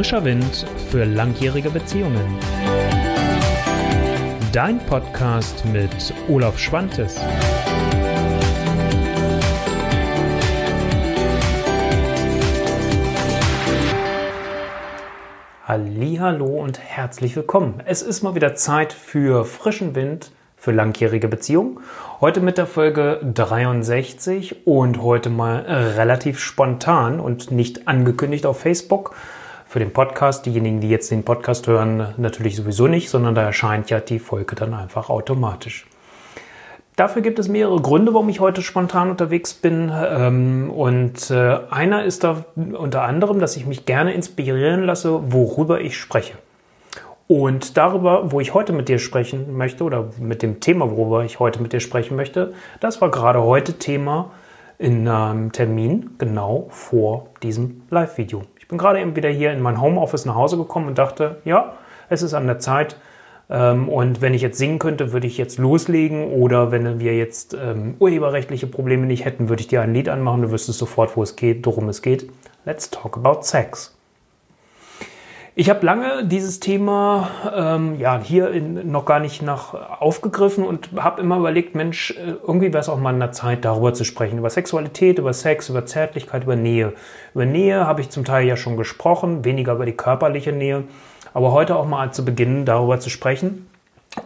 Frischer Wind für langjährige Beziehungen. Dein Podcast mit Olaf Schwantes. Hallo und herzlich willkommen. Es ist mal wieder Zeit für frischen Wind für langjährige Beziehungen. Heute mit der Folge 63 und heute mal relativ spontan und nicht angekündigt auf Facebook. Für den Podcast, diejenigen, die jetzt den Podcast hören, natürlich sowieso nicht, sondern da erscheint ja die Folge dann einfach automatisch. Dafür gibt es mehrere Gründe, warum ich heute spontan unterwegs bin. Ähm, und äh, einer ist da unter anderem, dass ich mich gerne inspirieren lasse, worüber ich spreche. Und darüber, wo ich heute mit dir sprechen möchte oder mit dem Thema, worüber ich heute mit dir sprechen möchte, das war gerade heute Thema in einem Termin genau vor diesem Live-Video. Ich bin gerade eben wieder hier in mein Homeoffice nach Hause gekommen und dachte, ja, es ist an der Zeit. Ähm, und wenn ich jetzt singen könnte, würde ich jetzt loslegen. Oder wenn wir jetzt ähm, urheberrechtliche Probleme nicht hätten, würde ich dir ein Lied anmachen. Du wüsstest sofort, wo es geht, worum es geht. Let's talk about sex. Ich habe lange dieses Thema ähm, ja, hier in, noch gar nicht nach aufgegriffen und habe immer überlegt, Mensch, äh, irgendwie wäre es auch mal an der Zeit, darüber zu sprechen. Über Sexualität, über Sex, über Zärtlichkeit, über Nähe. Über Nähe habe ich zum Teil ja schon gesprochen, weniger über die körperliche Nähe. Aber heute auch mal zu beginnen, darüber zu sprechen.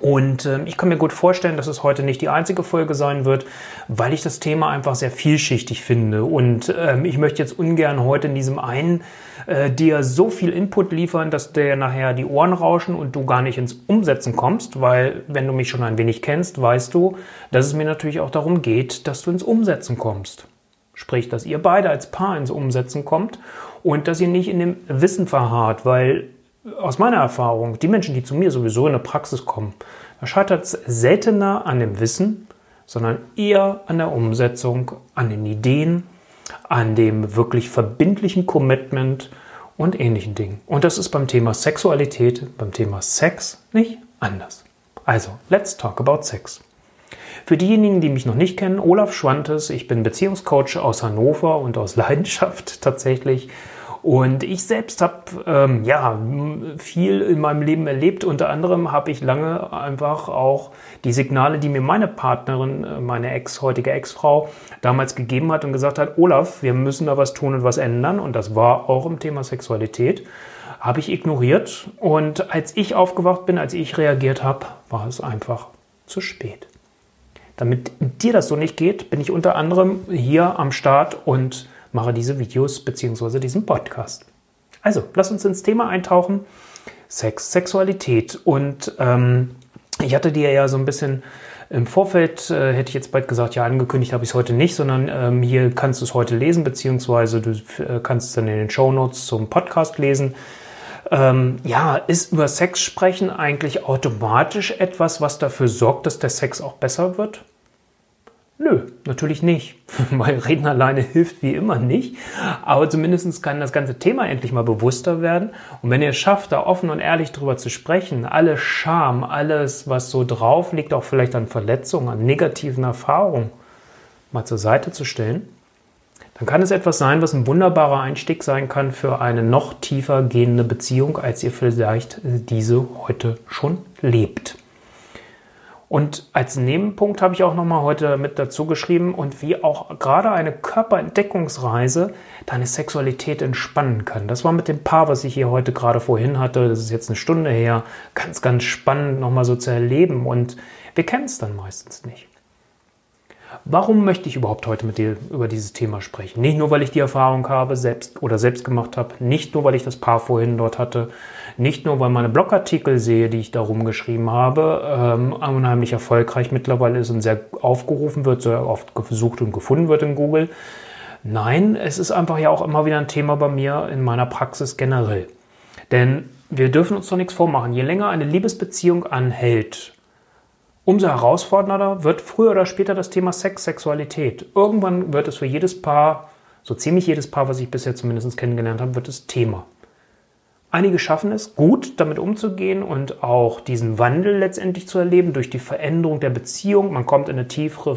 Und äh, ich kann mir gut vorstellen, dass es heute nicht die einzige Folge sein wird, weil ich das Thema einfach sehr vielschichtig finde. Und ähm, ich möchte jetzt ungern heute in diesem einen äh, dir so viel Input liefern, dass dir nachher die Ohren rauschen und du gar nicht ins Umsetzen kommst, weil wenn du mich schon ein wenig kennst, weißt du, dass es mir natürlich auch darum geht, dass du ins Umsetzen kommst. Sprich, dass ihr beide als Paar ins Umsetzen kommt und dass ihr nicht in dem Wissen verharrt, weil aus meiner Erfahrung, die Menschen, die zu mir sowieso in der Praxis kommen, da scheitert es seltener an dem Wissen, sondern eher an der Umsetzung, an den Ideen, an dem wirklich verbindlichen Commitment und ähnlichen Dingen. Und das ist beim Thema Sexualität, beim Thema Sex nicht anders. Also, let's talk about Sex. Für diejenigen, die mich noch nicht kennen, Olaf Schwantes, ich bin Beziehungscoach aus Hannover und aus Leidenschaft tatsächlich und ich selbst habe ähm, ja viel in meinem Leben erlebt. Unter anderem habe ich lange einfach auch die Signale, die mir meine Partnerin, äh, meine Ex, heutige Ex-Frau damals gegeben hat und gesagt hat, Olaf, wir müssen da was tun und was ändern. Und das war auch im Thema Sexualität habe ich ignoriert. Und als ich aufgewacht bin, als ich reagiert habe, war es einfach zu spät. Damit dir das so nicht geht, bin ich unter anderem hier am Start und mache diese Videos bzw. diesen Podcast. Also, lass uns ins Thema eintauchen. Sex, Sexualität. Und ähm, ich hatte dir ja so ein bisschen im Vorfeld, äh, hätte ich jetzt bald gesagt, ja, angekündigt habe ich es heute nicht, sondern ähm, hier kannst du es heute lesen, beziehungsweise du äh, kannst es dann in den Show Notes zum Podcast lesen. Ähm, ja, ist über Sex sprechen eigentlich automatisch etwas, was dafür sorgt, dass der Sex auch besser wird? Nö, natürlich nicht, weil Reden alleine hilft wie immer nicht. Aber zumindest kann das ganze Thema endlich mal bewusster werden. Und wenn ihr es schafft, da offen und ehrlich drüber zu sprechen, alle Scham, alles, was so drauf liegt, auch vielleicht an Verletzungen, an negativen Erfahrungen, mal zur Seite zu stellen, dann kann es etwas sein, was ein wunderbarer Einstieg sein kann für eine noch tiefer gehende Beziehung, als ihr vielleicht diese heute schon lebt. Und als Nebenpunkt habe ich auch nochmal heute mit dazu geschrieben und wie auch gerade eine Körperentdeckungsreise deine Sexualität entspannen kann. Das war mit dem Paar, was ich hier heute gerade vorhin hatte, das ist jetzt eine Stunde her, ganz, ganz spannend nochmal so zu erleben und wir kennen es dann meistens nicht. Warum möchte ich überhaupt heute mit dir über dieses Thema sprechen? Nicht nur, weil ich die Erfahrung habe, selbst oder selbst gemacht habe, nicht nur, weil ich das Paar vorhin dort hatte, nicht nur, weil meine Blogartikel sehe, die ich darum geschrieben habe, ähm, unheimlich erfolgreich mittlerweile ist und sehr aufgerufen wird, sehr oft gesucht und gefunden wird in Google. Nein, es ist einfach ja auch immer wieder ein Thema bei mir in meiner Praxis generell. Denn wir dürfen uns doch nichts vormachen. Je länger eine Liebesbeziehung anhält, umso herausfordernder wird früher oder später das Thema Sex, Sexualität. Irgendwann wird es für jedes Paar, so ziemlich jedes Paar, was ich bisher zumindest kennengelernt habe, wird es Thema. Einige schaffen es, gut damit umzugehen und auch diesen Wandel letztendlich zu erleben durch die Veränderung der Beziehung. Man kommt in eine tiefere,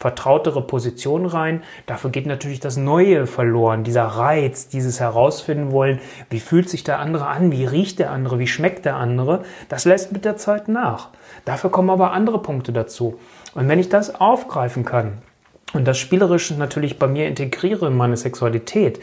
vertrautere Position rein. Dafür geht natürlich das Neue verloren, dieser Reiz, dieses Herausfinden wollen, wie fühlt sich der andere an, wie riecht der andere, wie schmeckt der andere. Das lässt mit der Zeit nach. Dafür kommen aber andere Punkte dazu. Und wenn ich das aufgreifen kann, und das spielerisch natürlich bei mir integriere in meine Sexualität,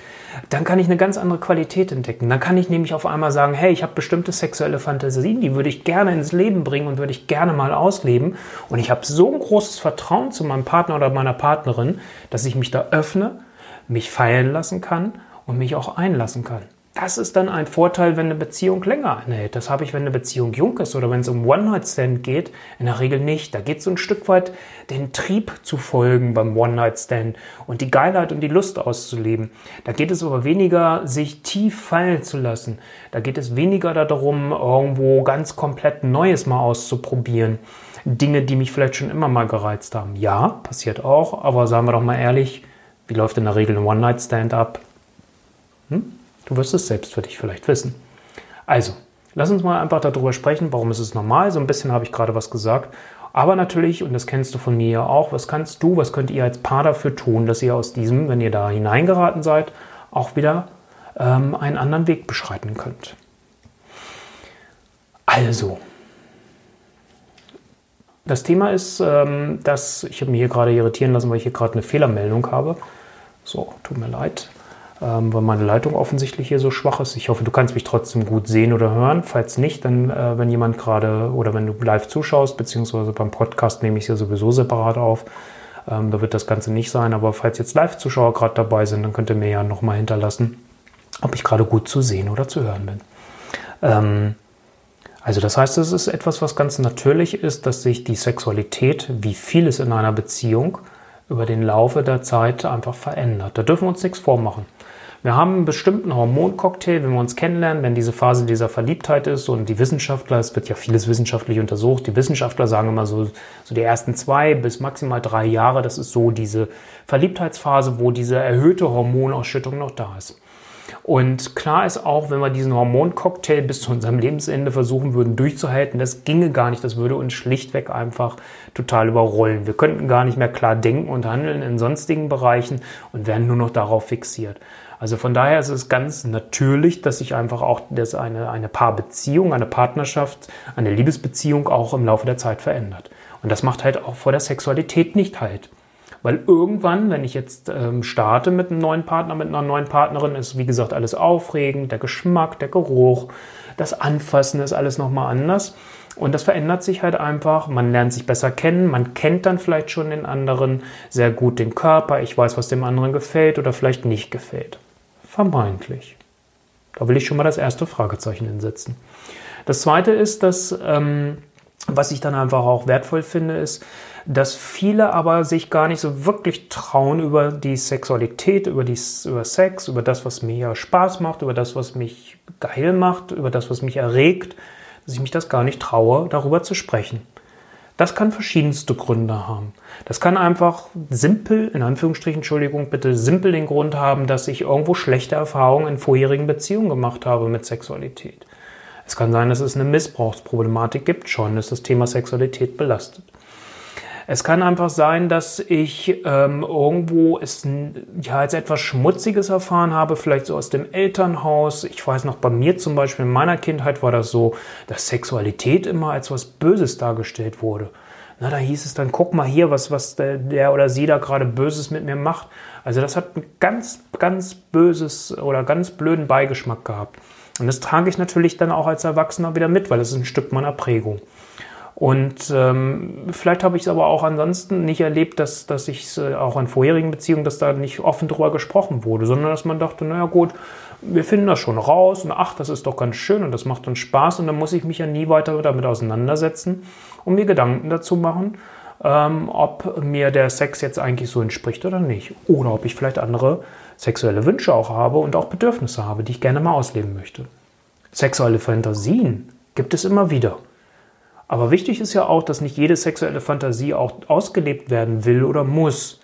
dann kann ich eine ganz andere Qualität entdecken. Dann kann ich nämlich auf einmal sagen, hey, ich habe bestimmte sexuelle Fantasien, die würde ich gerne ins Leben bringen und würde ich gerne mal ausleben. Und ich habe so ein großes Vertrauen zu meinem Partner oder meiner Partnerin, dass ich mich da öffne, mich feiern lassen kann und mich auch einlassen kann. Das ist dann ein Vorteil, wenn eine Beziehung länger anhält. Das habe ich, wenn eine Beziehung jung ist oder wenn es um One-Night-Stand geht, in der Regel nicht. Da geht es so ein Stück weit, den Trieb zu folgen beim One-Night-Stand und die Geilheit und die Lust auszuleben. Da geht es aber weniger, sich tief fallen zu lassen. Da geht es weniger darum, irgendwo ganz komplett Neues mal auszuprobieren. Dinge, die mich vielleicht schon immer mal gereizt haben. Ja, passiert auch, aber sagen wir doch mal ehrlich, wie läuft in der Regel ein One-Night-Stand ab? Hm? Du wirst es selbst für dich vielleicht wissen. Also, lass uns mal einfach darüber sprechen, warum ist es normal. So ein bisschen habe ich gerade was gesagt. Aber natürlich, und das kennst du von mir ja auch, was kannst du, was könnt ihr als Paar dafür tun, dass ihr aus diesem, wenn ihr da hineingeraten seid, auch wieder ähm, einen anderen Weg beschreiten könnt. Also, das Thema ist, ähm, dass ich habe mich hier gerade irritieren lassen, weil ich hier gerade eine Fehlermeldung habe. So, tut mir leid ähm, weil meine Leitung offensichtlich hier so schwach ist. Ich hoffe, du kannst mich trotzdem gut sehen oder hören. Falls nicht, dann, äh, wenn jemand gerade oder wenn du live zuschaust, beziehungsweise beim Podcast nehme ich es ja sowieso separat auf. Ähm, da wird das Ganze nicht sein. Aber falls jetzt Live-Zuschauer gerade dabei sind, dann könnt ihr mir ja nochmal hinterlassen, ob ich gerade gut zu sehen oder zu hören bin. Ähm, also das heißt, es ist etwas, was ganz natürlich ist, dass sich die Sexualität, wie vieles in einer Beziehung, über den Laufe der Zeit einfach verändert. Da dürfen wir uns nichts vormachen. Wir haben einen bestimmten Hormoncocktail, wenn wir uns kennenlernen, wenn diese Phase dieser Verliebtheit ist und die Wissenschaftler, es wird ja vieles wissenschaftlich untersucht, die Wissenschaftler sagen immer so, so die ersten zwei bis maximal drei Jahre, das ist so diese Verliebtheitsphase, wo diese erhöhte Hormonausschüttung noch da ist. Und klar ist auch, wenn wir diesen Hormoncocktail bis zu unserem Lebensende versuchen würden durchzuhalten, das ginge gar nicht. Das würde uns schlichtweg einfach total überrollen. Wir könnten gar nicht mehr klar denken und handeln in sonstigen Bereichen und wären nur noch darauf fixiert. Also von daher ist es ganz natürlich, dass sich einfach auch dass eine, eine Paarbeziehung, eine Partnerschaft, eine Liebesbeziehung auch im Laufe der Zeit verändert. Und das macht halt auch vor der Sexualität nicht halt. Weil irgendwann, wenn ich jetzt ähm, starte mit einem neuen Partner, mit einer neuen Partnerin, ist wie gesagt alles aufregend, der Geschmack, der Geruch, das Anfassen ist alles nochmal anders. Und das verändert sich halt einfach. Man lernt sich besser kennen. Man kennt dann vielleicht schon den anderen sehr gut den Körper. Ich weiß, was dem anderen gefällt oder vielleicht nicht gefällt. Vermeintlich. Da will ich schon mal das erste Fragezeichen hinsetzen. Das zweite ist, dass, ähm, was ich dann einfach auch wertvoll finde, ist, dass viele aber sich gar nicht so wirklich trauen über die Sexualität, über, die, über Sex, über das, was mir Spaß macht, über das, was mich geil macht, über das, was mich erregt, dass ich mich das gar nicht traue, darüber zu sprechen. Das kann verschiedenste Gründe haben. Das kann einfach simpel, in Anführungsstrichen, Entschuldigung, bitte simpel den Grund haben, dass ich irgendwo schlechte Erfahrungen in vorherigen Beziehungen gemacht habe mit Sexualität. Es kann sein, dass es eine Missbrauchsproblematik gibt schon, dass das Thema Sexualität belastet. Es kann einfach sein, dass ich ähm, irgendwo es ja als etwas Schmutziges erfahren habe, vielleicht so aus dem Elternhaus. Ich weiß noch, bei mir zum Beispiel in meiner Kindheit war das so, dass Sexualität immer als was Böses dargestellt wurde. Na, da hieß es dann, guck mal hier, was, was der, der oder sie da gerade Böses mit mir macht. Also das hat ein ganz, ganz böses oder ganz blöden Beigeschmack gehabt. Und das trage ich natürlich dann auch als Erwachsener wieder mit, weil es ist ein Stück meiner Prägung. Und ähm, vielleicht habe ich es aber auch ansonsten nicht erlebt, dass, dass ich äh, auch in vorherigen Beziehungen, dass da nicht offen drüber gesprochen wurde, sondern dass man dachte, naja gut, wir finden das schon raus und ach, das ist doch ganz schön und das macht uns Spaß und dann muss ich mich ja nie weiter damit auseinandersetzen und mir Gedanken dazu machen, ähm, ob mir der Sex jetzt eigentlich so entspricht oder nicht. Oder ob ich vielleicht andere sexuelle Wünsche auch habe und auch Bedürfnisse habe, die ich gerne mal ausleben möchte. Sexuelle Fantasien gibt es immer wieder. Aber wichtig ist ja auch, dass nicht jede sexuelle Fantasie auch ausgelebt werden will oder muss.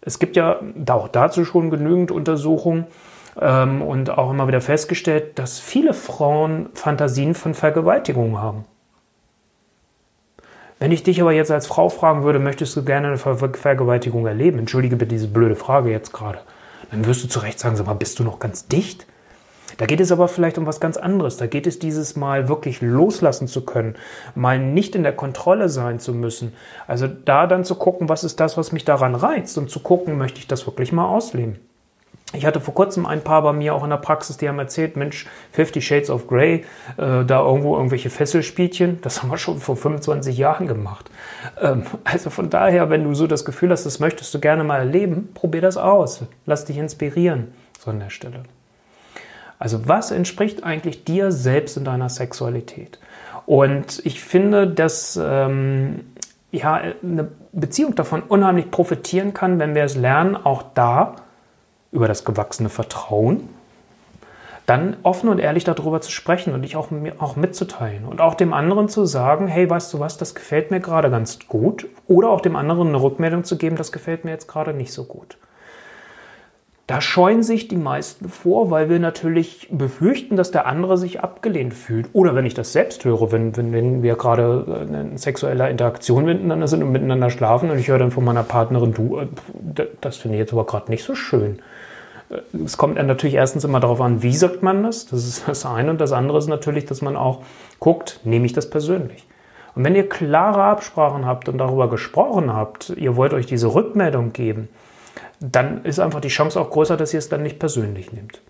Es gibt ja auch dazu schon genügend Untersuchungen, ähm, und auch immer wieder festgestellt, dass viele Frauen Fantasien von Vergewaltigung haben. Wenn ich dich aber jetzt als Frau fragen würde, möchtest du gerne eine Ver Vergewaltigung erleben? Entschuldige bitte diese blöde Frage jetzt gerade. Dann wirst du zu Recht sagen, sag mal, bist du noch ganz dicht? Da geht es aber vielleicht um was ganz anderes. Da geht es dieses Mal wirklich loslassen zu können, mal nicht in der Kontrolle sein zu müssen. Also da dann zu gucken, was ist das, was mich daran reizt und zu gucken, möchte ich das wirklich mal ausleben. Ich hatte vor kurzem ein paar bei mir auch in der Praxis, die haben erzählt, Mensch, Fifty Shades of Grey, äh, da irgendwo irgendwelche Fesselspielchen, das haben wir schon vor 25 Jahren gemacht. Ähm, also von daher, wenn du so das Gefühl hast, das möchtest du gerne mal erleben, probier das aus. Lass dich inspirieren, so an der Stelle. Also was entspricht eigentlich dir selbst in deiner Sexualität? Und ich finde, dass ähm, ja, eine Beziehung davon unheimlich profitieren kann, wenn wir es lernen, auch da über das gewachsene Vertrauen, dann offen und ehrlich darüber zu sprechen und dich auch, auch mitzuteilen und auch dem anderen zu sagen, hey, weißt du was, das gefällt mir gerade ganz gut oder auch dem anderen eine Rückmeldung zu geben, das gefällt mir jetzt gerade nicht so gut. Da scheuen sich die meisten vor, weil wir natürlich befürchten, dass der andere sich abgelehnt fühlt. Oder wenn ich das selbst höre, wenn, wenn, wenn wir gerade äh, in sexueller Interaktion miteinander sind und miteinander schlafen und ich höre dann von meiner Partnerin, du, äh, das finde ich jetzt aber gerade nicht so schön. Äh, es kommt natürlich erstens immer darauf an, wie sagt man das? Das ist das eine. Und das andere ist natürlich, dass man auch guckt, nehme ich das persönlich? Und wenn ihr klare Absprachen habt und darüber gesprochen habt, ihr wollt euch diese Rückmeldung geben, dann ist einfach die Chance auch größer, dass ihr es dann nicht persönlich nehmt.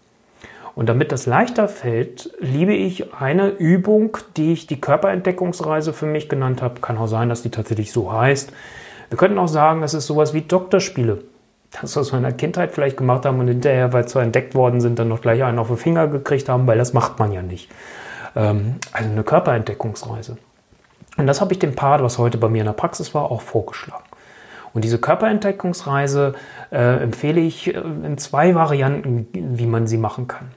Und damit das leichter fällt, liebe ich eine Übung, die ich die Körperentdeckungsreise für mich genannt habe. Kann auch sein, dass die tatsächlich so heißt. Wir könnten auch sagen, es ist sowas wie Doktorspiele. Das, was wir in der Kindheit vielleicht gemacht haben und hinterher, weil zwar entdeckt worden sind, dann noch gleich einen auf den Finger gekriegt haben, weil das macht man ja nicht. Ähm, also eine Körperentdeckungsreise. Und das habe ich dem Paar, was heute bei mir in der Praxis war, auch vorgeschlagen. Und diese Körperentdeckungsreise äh, empfehle ich äh, in zwei Varianten, wie man sie machen kann.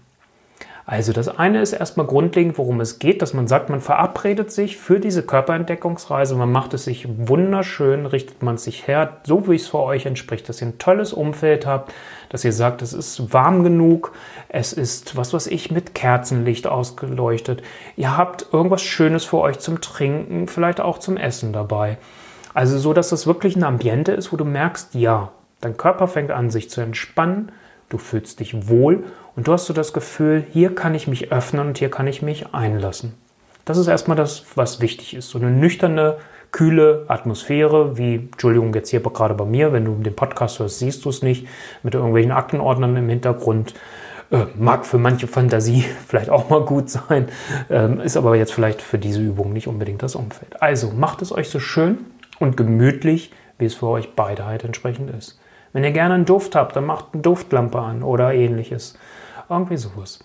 Also das eine ist erstmal grundlegend, worum es geht, dass man sagt, man verabredet sich für diese Körperentdeckungsreise, man macht es sich wunderschön, richtet man sich her, so wie es für euch entspricht, dass ihr ein tolles Umfeld habt, dass ihr sagt, es ist warm genug, es ist, was weiß ich, mit Kerzenlicht ausgeleuchtet, ihr habt irgendwas Schönes für euch zum Trinken, vielleicht auch zum Essen dabei. Also so, dass das wirklich ein Ambiente ist, wo du merkst, ja, dein Körper fängt an, sich zu entspannen, du fühlst dich wohl und du hast so das Gefühl, hier kann ich mich öffnen und hier kann ich mich einlassen. Das ist erstmal das, was wichtig ist. So eine nüchterne, kühle Atmosphäre, wie, Entschuldigung, jetzt hier gerade bei mir, wenn du den Podcast hörst, siehst du es nicht, mit irgendwelchen Aktenordnern im Hintergrund. Äh, mag für manche Fantasie vielleicht auch mal gut sein, äh, ist aber jetzt vielleicht für diese Übung nicht unbedingt das Umfeld. Also macht es euch so schön, und gemütlich, wie es für euch beide halt entsprechend ist. Wenn ihr gerne einen Duft habt, dann macht eine Duftlampe an oder ähnliches. Irgendwie sowas.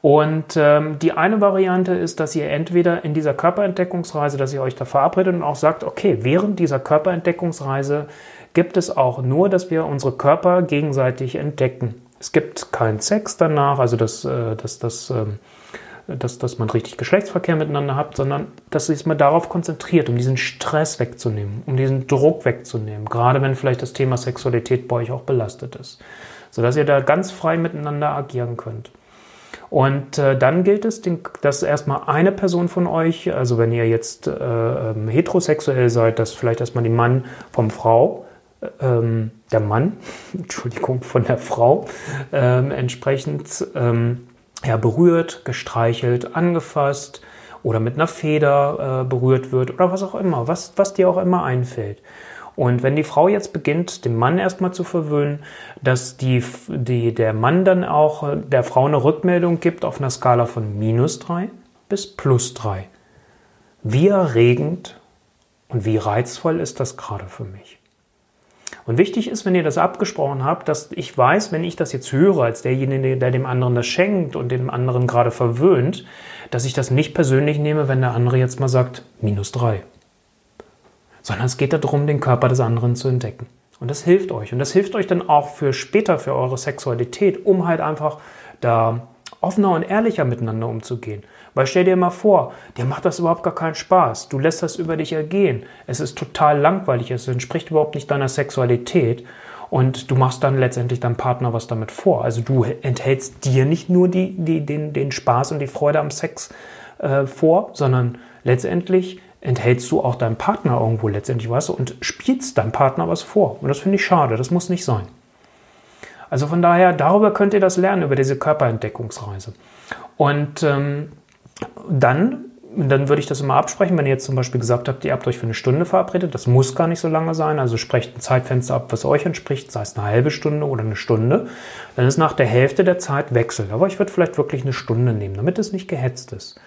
Und ähm, die eine Variante ist, dass ihr entweder in dieser Körperentdeckungsreise, dass ihr euch da verabredet und auch sagt, okay, während dieser Körperentdeckungsreise gibt es auch nur, dass wir unsere Körper gegenseitig entdecken. Es gibt keinen Sex danach, also dass, äh, dass das ähm, dass, dass man richtig Geschlechtsverkehr miteinander hat, sondern dass sich mal darauf konzentriert, um diesen Stress wegzunehmen, um diesen Druck wegzunehmen, gerade wenn vielleicht das Thema Sexualität bei euch auch belastet ist, sodass ihr da ganz frei miteinander agieren könnt. Und äh, dann gilt es, den, dass erstmal eine Person von euch, also wenn ihr jetzt äh, ähm, heterosexuell seid, dass vielleicht erstmal die Mann vom Frau, äh, ähm, der Mann, Entschuldigung, von der Frau ähm, entsprechend ähm, ja, berührt, gestreichelt, angefasst oder mit einer Feder äh, berührt wird oder was auch immer, was, was dir auch immer einfällt. Und wenn die Frau jetzt beginnt, den Mann erstmal zu verwöhnen, dass die, die, der Mann dann auch äh, der Frau eine Rückmeldung gibt auf einer Skala von minus drei bis plus drei. Wie erregend und wie reizvoll ist das gerade für mich? Und wichtig ist, wenn ihr das abgesprochen habt, dass ich weiß, wenn ich das jetzt höre, als derjenige, der dem anderen das schenkt und dem anderen gerade verwöhnt, dass ich das nicht persönlich nehme, wenn der andere jetzt mal sagt, minus drei. Sondern es geht darum, den Körper des anderen zu entdecken. Und das hilft euch. Und das hilft euch dann auch für später, für eure Sexualität, um halt einfach da offener und ehrlicher miteinander umzugehen. Weil stell dir mal vor, dir macht das überhaupt gar keinen Spaß. Du lässt das über dich ergehen. Es ist total langweilig. Es entspricht überhaupt nicht deiner Sexualität. und du machst dann letztendlich deinem Partner was damit vor. Also du enthältst dir nicht nur die, die, den, den Spaß und die Freude am Sex äh, vor, sondern letztendlich enthältst du auch deinem Partner irgendwo letztendlich was und spielst deinem Partner was vor. Und das finde ich schade, das muss nicht sein. Also von daher, darüber könnt ihr das lernen, über diese Körperentdeckungsreise. Und ähm, dann dann würde ich das immer absprechen, wenn ihr jetzt zum Beispiel gesagt habt, ihr habt euch für eine Stunde verabredet, das muss gar nicht so lange sein, also sprecht ein Zeitfenster ab, was euch entspricht, sei es eine halbe Stunde oder eine Stunde, dann ist nach der Hälfte der Zeit Wechsel. Aber ich würde vielleicht wirklich eine Stunde nehmen, damit es nicht gehetzt ist.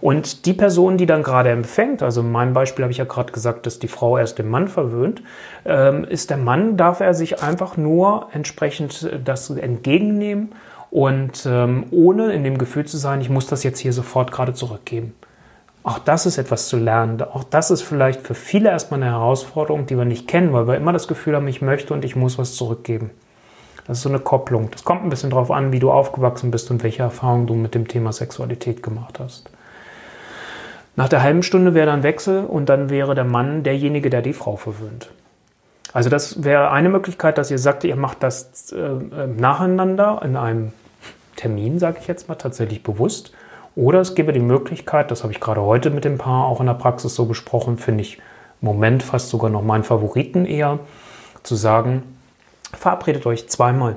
Und die Person, die dann gerade empfängt, also in meinem Beispiel habe ich ja gerade gesagt, dass die Frau erst den Mann verwöhnt, ähm, ist der Mann, darf er sich einfach nur entsprechend das entgegennehmen und ähm, ohne in dem Gefühl zu sein, ich muss das jetzt hier sofort gerade zurückgeben. Auch das ist etwas zu lernen. Auch das ist vielleicht für viele erstmal eine Herausforderung, die wir nicht kennen, weil wir immer das Gefühl haben, ich möchte und ich muss was zurückgeben. Das ist so eine Kopplung. Das kommt ein bisschen darauf an, wie du aufgewachsen bist und welche Erfahrungen du mit dem Thema Sexualität gemacht hast. Nach der halben Stunde wäre dann Wechsel und dann wäre der Mann derjenige, der die Frau verwöhnt. Also das wäre eine Möglichkeit, dass ihr sagt, ihr macht das äh, äh nacheinander in einem Termin, sage ich jetzt mal, tatsächlich bewusst oder es gäbe die Möglichkeit, das habe ich gerade heute mit dem Paar auch in der Praxis so besprochen, finde ich im Moment fast sogar noch meinen Favoriten eher, zu sagen, verabredet euch zweimal.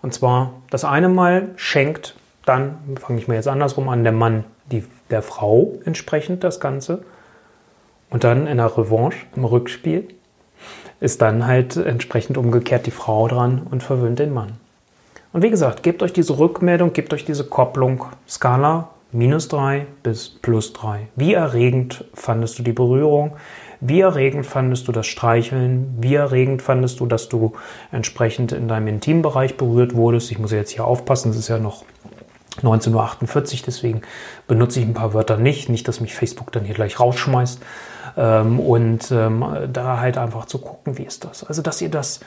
Und zwar das eine Mal schenkt dann, fange ich mal jetzt andersrum an, der Mann die, der Frau entsprechend das Ganze. Und dann in der Revanche, im Rückspiel, ist dann halt entsprechend umgekehrt die Frau dran und verwöhnt den Mann. Und wie gesagt, gebt euch diese Rückmeldung, gebt euch diese Kopplung, Skala minus 3 bis plus 3. Wie erregend fandest du die Berührung? Wie erregend fandest du das Streicheln? Wie erregend fandest du, dass du entsprechend in deinem Intimbereich berührt wurdest? Ich muss jetzt hier aufpassen, es ist ja noch 1948, deswegen benutze ich ein paar Wörter nicht. Nicht, dass mich Facebook dann hier gleich rausschmeißt. Ähm, und ähm, da halt einfach zu gucken, wie ist das? Also, dass ihr das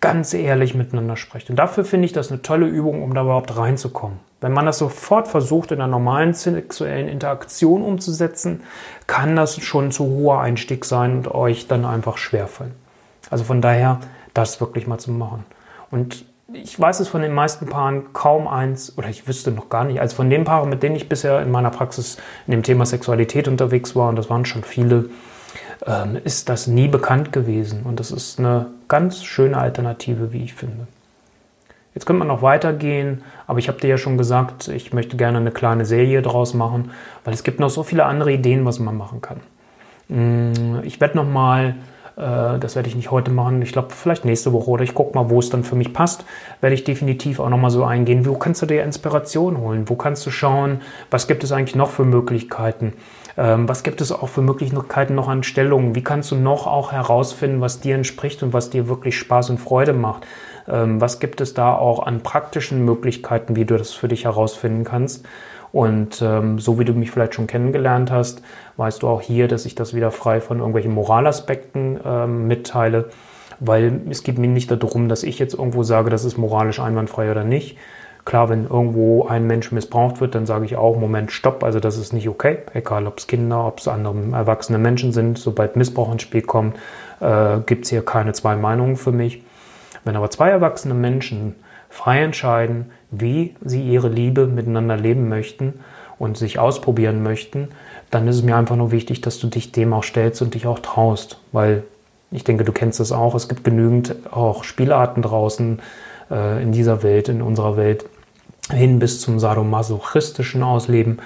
ganz ehrlich miteinander sprecht. Und dafür finde ich das eine tolle Übung, um da überhaupt reinzukommen. Wenn man das sofort versucht, in einer normalen sexuellen Interaktion umzusetzen, kann das schon zu hoher Einstieg sein und euch dann einfach schwerfallen. Also von daher, das wirklich mal zu machen. Und ich weiß es von den meisten Paaren kaum eins, oder ich wüsste noch gar nicht, als von den Paaren, mit denen ich bisher in meiner Praxis in dem Thema Sexualität unterwegs war, und das waren schon viele, ähm, ist das nie bekannt gewesen. Und das ist eine ganz schöne Alternative, wie ich finde. Jetzt könnte man noch weitergehen, aber ich habe dir ja schon gesagt, ich möchte gerne eine kleine Serie draus machen, weil es gibt noch so viele andere Ideen, was man machen kann. Mm, ich werde noch mal, äh, das werde ich nicht heute machen, ich glaube vielleicht nächste Woche oder ich gucke mal, wo es dann für mich passt, werde ich definitiv auch noch mal so eingehen, wo kannst du dir Inspiration holen, wo kannst du schauen, was gibt es eigentlich noch für Möglichkeiten, was gibt es auch für Möglichkeiten noch an Stellungen, wie kannst du noch auch herausfinden, was dir entspricht und was dir wirklich Spaß und Freude macht. Ähm, was gibt es da auch an praktischen Möglichkeiten, wie du das für dich herausfinden kannst? Und ähm, so wie du mich vielleicht schon kennengelernt hast, weißt du auch hier, dass ich das wieder frei von irgendwelchen Moralaspekten ähm, mitteile, weil es geht mir nicht darum, dass ich jetzt irgendwo sage, das ist moralisch einwandfrei oder nicht. Klar, wenn irgendwo ein Mensch missbraucht wird, dann sage ich auch, Moment, stopp, also das ist nicht okay. Egal, ob es Kinder, ob es andere erwachsene Menschen sind, sobald Missbrauch ins Spiel kommt, äh, gibt es hier keine zwei Meinungen für mich. Wenn aber zwei erwachsene Menschen frei entscheiden, wie sie ihre Liebe miteinander leben möchten und sich ausprobieren möchten, dann ist es mir einfach nur wichtig, dass du dich dem auch stellst und dich auch traust. Weil ich denke, du kennst das auch. Es gibt genügend auch Spielarten draußen äh, in dieser Welt, in unserer Welt, hin bis zum sadomasochistischen Ausleben,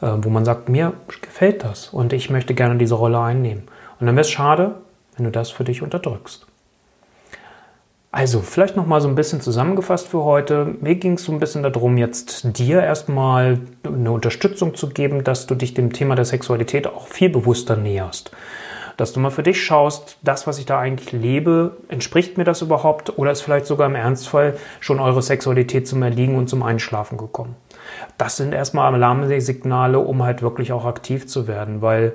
äh, wo man sagt, mir gefällt das und ich möchte gerne diese Rolle einnehmen. Und dann wäre es schade, wenn du das für dich unterdrückst. Also, vielleicht noch mal so ein bisschen zusammengefasst für heute. Mir ging es so ein bisschen darum, jetzt dir erstmal eine Unterstützung zu geben, dass du dich dem Thema der Sexualität auch viel bewusster näherst. Dass du mal für dich schaust, das, was ich da eigentlich lebe, entspricht mir das überhaupt oder ist vielleicht sogar im Ernstfall schon eure Sexualität zum Erliegen und zum Einschlafen gekommen. Das sind erstmal Alarmsignale, um halt wirklich auch aktiv zu werden, weil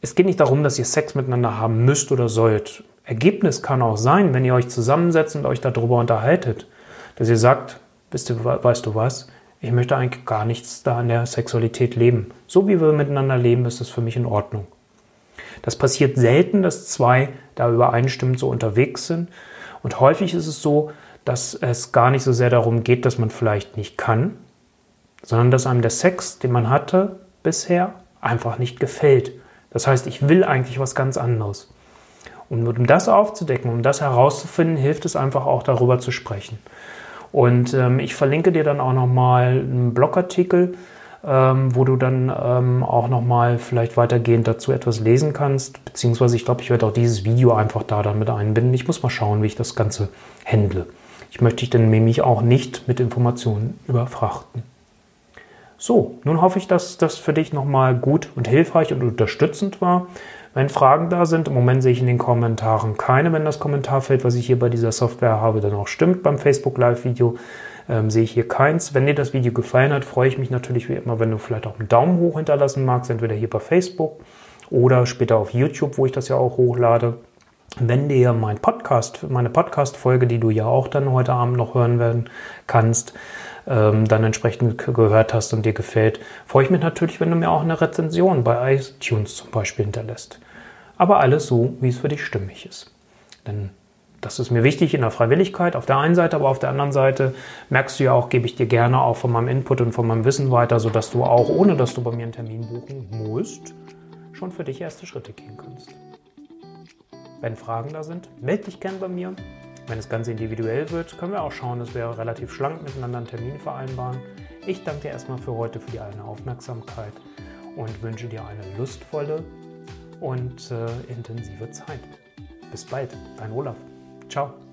es geht nicht darum, dass ihr Sex miteinander haben müsst oder sollt. Ergebnis kann auch sein, wenn ihr euch zusammensetzt und euch darüber unterhaltet, dass ihr sagt, weißt du, weißt du was, ich möchte eigentlich gar nichts da an der Sexualität leben. So wie wir miteinander leben, ist das für mich in Ordnung. Das passiert selten, dass zwei da übereinstimmend so unterwegs sind. Und häufig ist es so, dass es gar nicht so sehr darum geht, dass man vielleicht nicht kann, sondern dass einem der Sex, den man hatte bisher, einfach nicht gefällt. Das heißt, ich will eigentlich was ganz anderes. Und um das aufzudecken, um das herauszufinden, hilft es einfach auch darüber zu sprechen. Und ähm, ich verlinke dir dann auch nochmal einen Blogartikel, ähm, wo du dann ähm, auch nochmal vielleicht weitergehend dazu etwas lesen kannst. Beziehungsweise ich glaube, ich werde auch dieses Video einfach da dann mit einbinden. Ich muss mal schauen, wie ich das Ganze handle. Ich möchte dich dann nämlich auch nicht mit Informationen überfrachten. So, nun hoffe ich, dass das für dich nochmal gut und hilfreich und unterstützend war. Wenn Fragen da sind, im Moment sehe ich in den Kommentaren keine, wenn das Kommentarfeld, was ich hier bei dieser Software habe, dann auch stimmt beim Facebook Live-Video, ähm, sehe ich hier keins. Wenn dir das Video gefallen hat, freue ich mich natürlich wie immer, wenn du vielleicht auch einen Daumen hoch hinterlassen magst, entweder hier bei Facebook oder später auf YouTube, wo ich das ja auch hochlade. Wenn dir mein Podcast, meine Podcast-Folge, die du ja auch dann heute Abend noch hören werden kannst, ähm, dann entsprechend gehört hast und dir gefällt, freue ich mich natürlich, wenn du mir auch eine Rezension bei iTunes zum Beispiel hinterlässt. Aber alles so, wie es für dich stimmig ist. Denn das ist mir wichtig in der Freiwilligkeit auf der einen Seite, aber auf der anderen Seite merkst du ja auch, gebe ich dir gerne auch von meinem Input und von meinem Wissen weiter, sodass du auch, ohne dass du bei mir einen Termin buchen musst, schon für dich erste Schritte gehen kannst. Wenn Fragen da sind, melde dich gern bei mir. Wenn das Ganze individuell wird, können wir auch schauen, dass wir relativ schlank miteinander einen Termin vereinbaren. Ich danke dir erstmal für heute für die eine Aufmerksamkeit und wünsche dir eine lustvolle und äh, intensive Zeit. Bis bald, dein Olaf. Ciao.